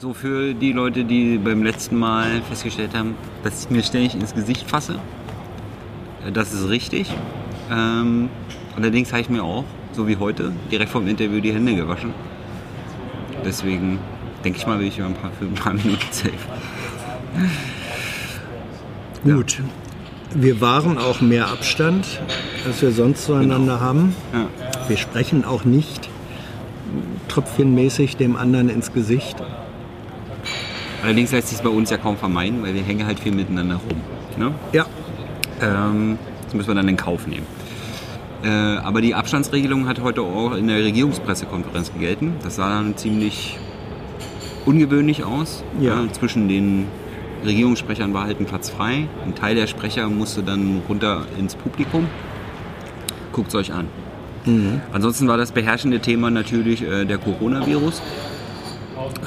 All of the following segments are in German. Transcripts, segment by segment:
So für die Leute, die beim letzten Mal festgestellt haben, dass ich mir ständig ins Gesicht fasse. Äh, Das ist richtig. Ähm, allerdings habe ich mir auch, so wie heute, direkt vom Interview die Hände gewaschen. Deswegen denke ich mal, will ich über ein paar, für ein paar Minuten safe. Gut. Wir wahren auch mehr Abstand, als wir sonst zueinander haben. Ja. Wir sprechen auch nicht tröpfchenmäßig dem anderen ins Gesicht. Allerdings lässt sich es bei uns ja kaum vermeiden, weil wir hängen halt viel miteinander rum. Ne? Ja, Ähm, das müssen wir dann in Kauf nehmen. Äh, aber die Abstandsregelung hat heute auch in der Regierungspressekonferenz gelten. Das sah dann ziemlich ungewöhnlich aus. Ja. zwischen den Regierungssprechern war halt ein Platz frei. Ein Teil der Sprecher musste dann runter ins Publikum. Guckt es euch an. Ansonsten war das beherrschende Thema natürlich äh, der Coronavirus.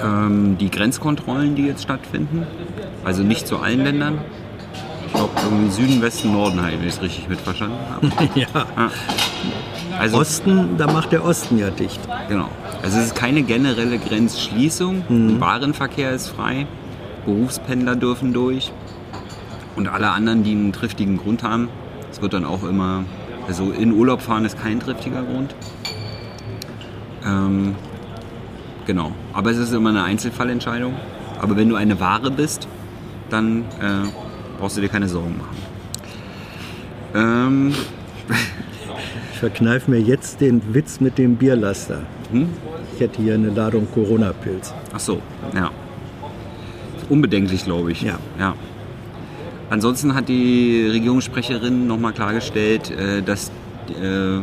Ähm, die Grenzkontrollen, die jetzt stattfinden. Also nicht zu allen Ländern. Ich glaube, irgendwie Süden, Westen, Norden, wenn ich es richtig mitverstanden habe. ja. Also, Osten, da macht der Osten ja dicht. genau. Also es ist keine generelle Grenzschließung. Der Warenverkehr ist frei. Berufspendler dürfen durch. Und alle anderen, die einen triftigen Grund haben. Es wird dann auch immer, also in Urlaub fahren ist kein triftiger Grund. Ähm, genau. Aber es ist immer eine Einzelfallentscheidung. Aber wenn du eine Ware bist, dann äh, brauchst du dir keine Sorgen machen. Ähm, Ich verkneife mir jetzt den Witz mit dem Bierlaster. Hm? Ich hätte hier eine Ladung Corona-Pilz. Ach so, ja. Unbedenklich, glaube ich. Ja. ja. Ansonsten hat die Regierungssprecherin nochmal klargestellt, äh, dass, äh,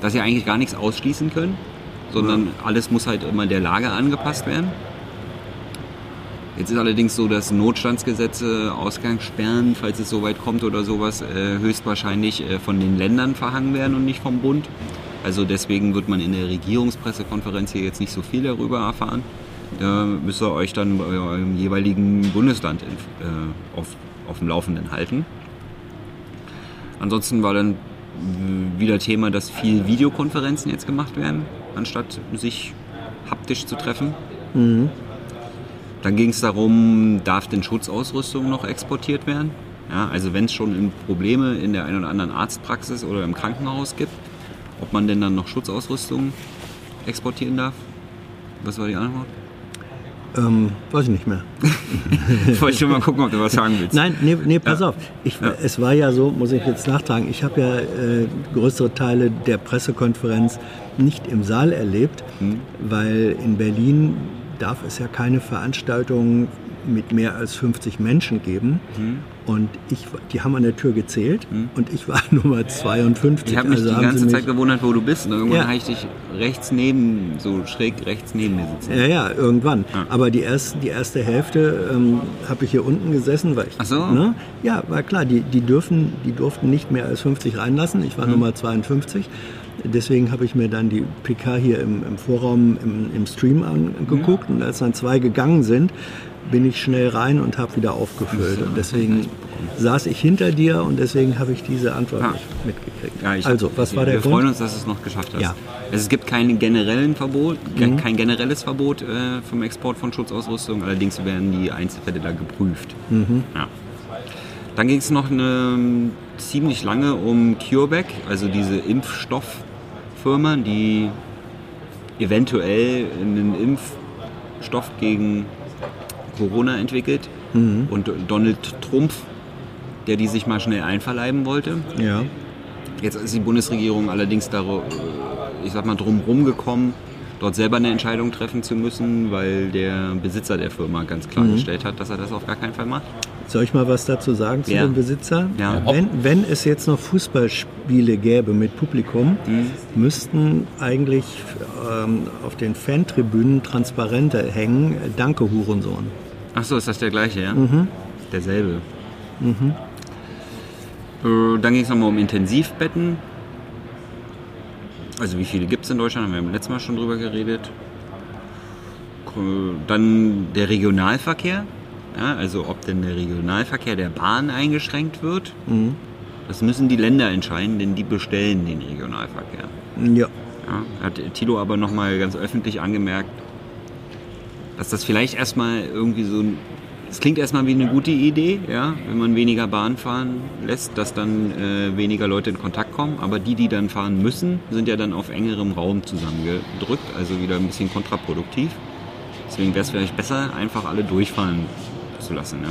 dass sie eigentlich gar nichts ausschließen können, sondern alles muss halt immer der Lage angepasst werden. Jetzt ist allerdings so, dass Notstandsgesetze, Ausgangssperren, falls es soweit kommt oder sowas, äh, höchstwahrscheinlich äh, von den Ländern verhangen werden und nicht vom Bund. Also deswegen wird man in der Regierungspressekonferenz hier jetzt nicht so viel darüber erfahren. Da müsst ihr euch dann bei eurem jeweiligen Bundesland äh, auf, auf dem Laufenden halten. Ansonsten war dann wieder Thema, dass viel Videokonferenzen jetzt gemacht werden, anstatt sich haptisch zu treffen. Dann ging es darum, darf denn Schutzausrüstung noch exportiert werden? Ja, also wenn es schon Probleme in der einen oder anderen Arztpraxis oder im Krankenhaus gibt, ob man denn dann noch Schutzausrüstung exportieren darf? Was war die Antwort? Ähm, weiß ich nicht mehr. Ich wollte schon mal gucken, ob du was sagen willst. Nein, nee, nee pass Ja. auf. Ich, Es war ja so, muss ich jetzt nachtragen, ich habe ja äh, größere Teile der Pressekonferenz nicht im Saal erlebt, Hm. weil in Berlin darf es ja keine Veranstaltungen mit mehr als 50 Menschen geben. Hm. Und ich, die haben an der Tür gezählt und ich war Nummer 52. Ich habe mich Also die ganze mich- Zeit gewundert, wo du bist. Und irgendwann Ja. habe ich dich rechts neben, so schräg rechts neben mir sitzen. Ja, ja, irgendwann. Ja. Aber die, erst, die erste Hälfte ähm, habe ich hier unten gesessen, weil ich, Ach so. ne? Ja, war klar, die, die, dürfen, die durften nicht mehr als 50 reinlassen. Ich war Mhm. Nummer 52. Deswegen habe ich mir dann die PK hier im, im Vorraum im, im Stream angeguckt. Und als dann zwei gegangen sind, bin ich schnell rein und habe wieder aufgefüllt. Und deswegen saß ich hinter dir und deswegen habe ich diese Antwort Ah. nicht mitgekriegt. Ja, also, was war der Wir Grund? freuen uns, dass du es noch geschafft hast. Ja. Also es gibt kein, generellen Verbot, Mhm. kein generelles Verbot äh, vom Export von Schutzausrüstung, allerdings werden die Einzelfälle da geprüft. Mhm. Ja. Dann ging es noch eine, ziemlich lange um CureVac, also diese Impfstofffirma, die eventuell einen Impfstoff gegen Corona entwickelt Mhm. und Donald Trump, der die sich mal schnell einverleiben wollte. Ja. Jetzt ist die Bundesregierung allerdings darum, ich sag mal, drum gekommen, dort selber eine Entscheidung treffen zu müssen, weil der Besitzer der Firma ganz Mhm. klargestellt hat, dass er das auf gar keinen Fall macht. Soll ich mal was dazu sagen zu Ja. dem Besitzer? Ja. Wenn, wenn es jetzt noch Fußballspiele gäbe mit Publikum, Mhm. müssten eigentlich ähm, auf den Fantribünen Transparente hängen, äh, Danke Hurensohn. Ach so, ist das der gleiche, ja? Mhm. Derselbe. Äh, Dann ging es nochmal um Intensivbetten. Also wie viele gibt es in Deutschland? Haben wir beim letzten Mal schon drüber geredet. Ko- Dann der Regionalverkehr. Ja, also ob denn der Regionalverkehr der Bahn eingeschränkt wird. Mhm. Das müssen die Länder entscheiden, denn die bestellen den Regionalverkehr. Ja. Ja, hat Tilo aber nochmal ganz öffentlich angemerkt, dass das vielleicht erstmal irgendwie so ein. Es klingt erstmal wie eine gute Idee, ja, wenn man weniger Bahn fahren lässt, dass dann äh, weniger Leute in Kontakt kommen. Aber die, die dann fahren müssen, sind ja dann auf engerem Raum zusammengedrückt, also wieder ein bisschen kontraproduktiv. Deswegen wäre es vielleicht besser, einfach alle durchfahren zu lassen. Ja.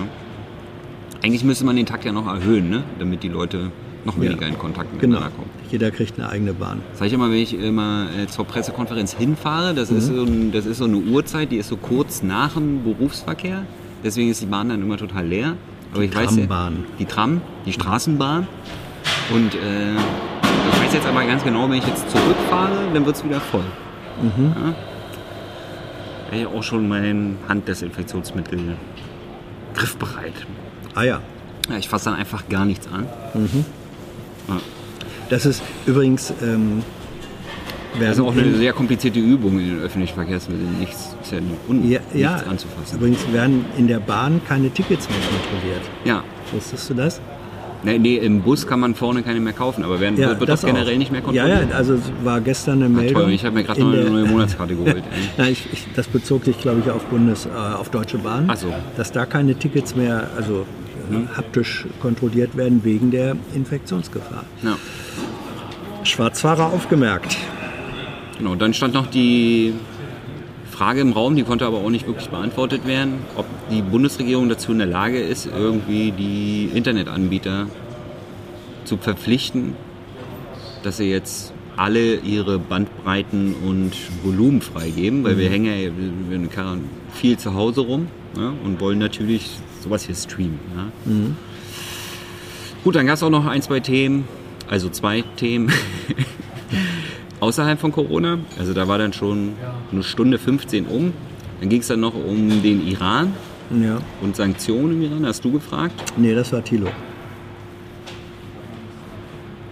Eigentlich müsste man den Takt ja noch erhöhen, ne? damit die Leute noch weniger in Kontakt Genau. miteinander kommen. Jeder kriegt eine eigene Bahn. Sag ich immer, wenn ich immer äh, zur Pressekonferenz hinfahre, das, ist so ein, das ist so eine Uhrzeit, die ist so kurz nach dem Berufsverkehr. Deswegen ist die Bahn dann immer total leer. Aber ich weiß ja, Trambahn. die Tram, die Straßenbahn. Und äh, ich weiß jetzt aber ganz genau, wenn ich jetzt zurückfahre, dann wird es wieder voll. Ja? Da hab ich auch schon mein Handdesinfektionsmittel griffbereit. Ah ja. Ja, ich fasse dann einfach gar nichts an. Ja. Das ist übrigens. Ähm, Das ist auch eine in- sehr komplizierte Übung in den öffentlichen Verkehrsmitteln. Nichts, ist ja un, ja, ja, nichts anzufassen. übrigens werden in der Bahn keine Tickets mehr kontrolliert. Ja. Wusstest du das? Nee, nee, im Bus kann man vorne keine mehr kaufen, aber werden, wird, wird das das generell auch. nicht mehr Ja, kontrolliert. ja, also es war gestern eine Meldung. toll, ich habe mir gerade noch eine neue Monatskarte geholt. Nein, ich, ich, das bezog sich, glaube ich, auf Bundes, äh, auf Deutsche Bahn. Ach so. Dass da keine Tickets mehr, also äh, haptisch kontrolliert werden wegen der Infektionsgefahr. Ja. Schwarzfahrer aufgemerkt. Genau, dann stand noch die Frage im Raum, die konnte aber auch nicht wirklich beantwortet werden, ob die Bundesregierung dazu in der Lage ist, irgendwie die Internetanbieter zu verpflichten, dass sie jetzt alle ihre Bandbreiten und Volumen freigeben, weil wir hängen ja wir Quarant- viel zu Hause rum ja, und wollen natürlich sowas hier streamen. Ja. Gut, dann gab es auch noch ein, zwei Themen, also zwei Themen außerhalb von Corona. Also da war dann schon eine Stunde 15 um. Dann ging es dann noch um den Iran Ja. und Sanktionen im Iran. Hast du gefragt? Nee, das war Thilo.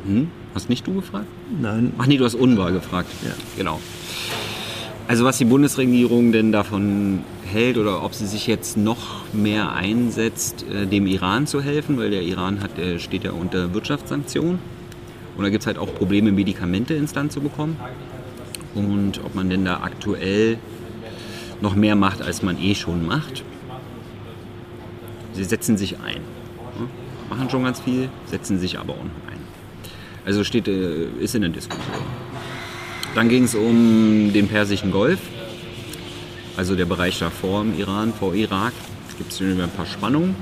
Hm? Hast nicht du gefragt? Nein. Ach nee, du hast UNRWA gefragt. Ja. Genau. Also was die Bundesregierung denn davon hält oder ob sie sich jetzt noch mehr einsetzt, äh, dem Iran zu helfen, weil der Iran hat, der steht ja unter Wirtschaftssanktionen. Und da gibt es halt auch Probleme, Medikamente ins Land zu bekommen. Und ob man denn da aktuell noch mehr macht, als man eh schon macht. Sie setzen sich ein. Machen schon ganz viel, setzen sich aber auch noch ein. Also steht, äh, ist in der Diskussion. Dann ging es um den Persischen Golf, also der Bereich da vor dem Iran, vor Irak. Es gibt hier ein paar Spannungen.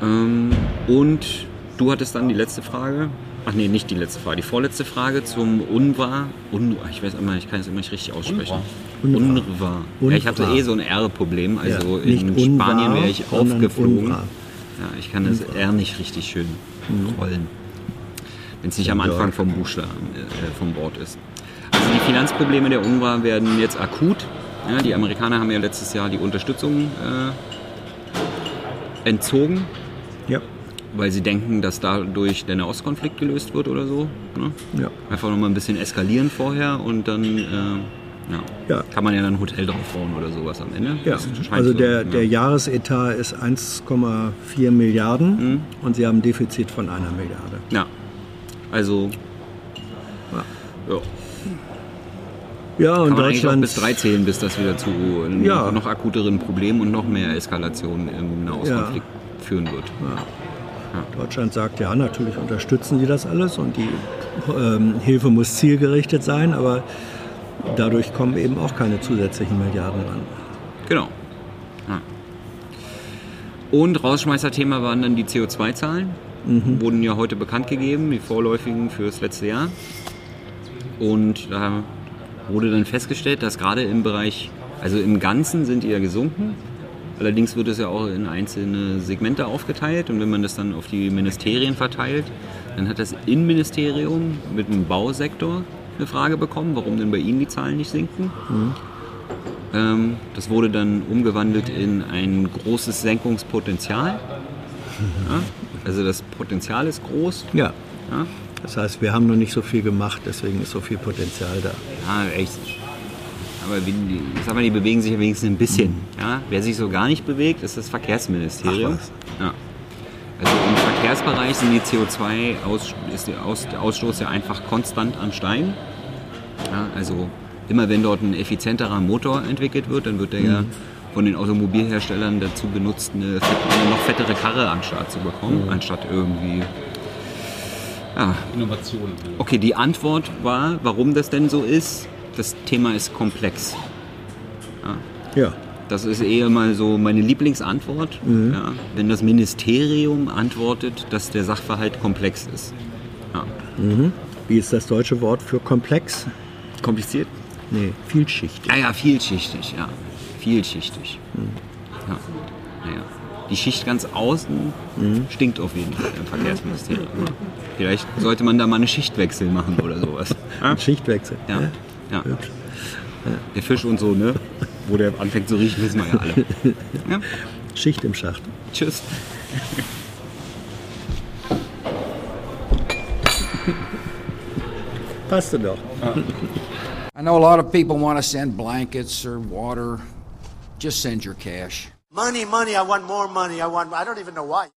Ähm, und du hattest dann die letzte Frage. Ach nee, nicht die letzte Frage, die vorletzte Frage zum UNRWA. Un, ich weiß immer, ich kann es immer nicht richtig aussprechen. UNRWA. UNRWA. Ja, ich habe UNRWA. eh so ein R-Problem. Also Ja, in UNRWA, Spanien wäre ich aufgeflogen. Ja, ich kann das R nicht richtig schön rollen. Wenn es nicht am. Anfang vom Buchstaben, äh, vom Wort ist. Also die Finanzprobleme der UNRWA werden jetzt akut. Ja, die Amerikaner haben ja letztes Jahr die Unterstützung äh, entzogen, Ja. Weil sie denken, dass dadurch der Nahostkonflikt gelöst wird oder so. Ne? Ja. Einfach nochmal ein bisschen eskalieren vorher und dann äh, ja, Ja. kann man ja dann ein Hotel draufbauen oder sowas am Ende. Ja, also so, der, ja. der Jahresetat ist 1,4 Milliarden Mhm. und sie haben ein Defizit von einer Milliarde. Ja, also Ja. ja. Ja, und Deutschland. bis drei zählen, bis das wieder zu noch, Ja. noch akuteren Problemen und noch mehr Eskalation im Nahostkonflikt führen wird. Deutschland sagt, ja, natürlich unterstützen sie das alles und die ähm, Hilfe muss zielgerichtet sein, aber dadurch kommen eben auch keine zusätzlichen Milliarden ran. Genau. Ja. Und Rausschmeißerthema waren dann die CO2-Zahlen. Wurden ja heute bekannt gegeben, die vorläufigen fürs letzte Jahr. Und da wurde dann festgestellt, dass gerade im Bereich, also im Ganzen sind die ja gesunken. Allerdings wird es ja auch in einzelne Segmente aufgeteilt und wenn man das dann auf die Ministerien verteilt, dann hat das Innenministerium mit dem Bausektor eine Frage bekommen, warum denn bei ihnen die Zahlen nicht sinken. Ähm, das wurde dann umgewandelt in ein großes Senkungspotenzial. Ja, also das Potenzial ist groß. Ja, Ja, das heißt, wir haben noch nicht so viel gemacht, deswegen ist so viel Potenzial da. ja echt. Aber wie, die- ich sag mal, die bewegen sich ja wenigstens ein bisschen. Ja, wer sich so gar nicht bewegt, ist das Verkehrsministerium. Ach. Ja. Also im Verkehrsbereich sind die CO2 -Aus ist der, Aus der Ausstoß ja einfach konstant am Steigen. Ja, also immer wenn dort ein effizienterer Motor entwickelt wird, dann wird der ja von den Automobilherstellern dazu benutzt, eine, fett, eine noch fettere Karre an den Start zu bekommen, anstatt irgendwie. Ja, Innovationen. Okay, die Antwort war, warum das denn so ist. Das Thema ist komplex. Ja. Das ist eher mal so meine Lieblingsantwort. Ja, wenn das Ministerium antwortet, dass der Sachverhalt komplex ist. Ja. Wie ist das deutsche Wort für komplex? Kompliziert? Nee, vielschichtig. Ja, ja, vielschichtig, ja. Vielschichtig. Ja. Naja. Die Schicht ganz außen stinkt auf jeden Fall im Verkehrsministerium. Vielleicht sollte man da mal eine Schichtwechsel machen oder sowas. Ja, Schichtwechsel. ja. Ja. Hübsch. Der Fisch und so, ne? Wo der anfängt zu riechen, wissen wir ja alle. Ja. Schicht im Schacht. Tschüss. Passte doch. I know a lot of people want to send blankets or water. Just send your cash. Money, money, I want more money. I want, I don't even know why.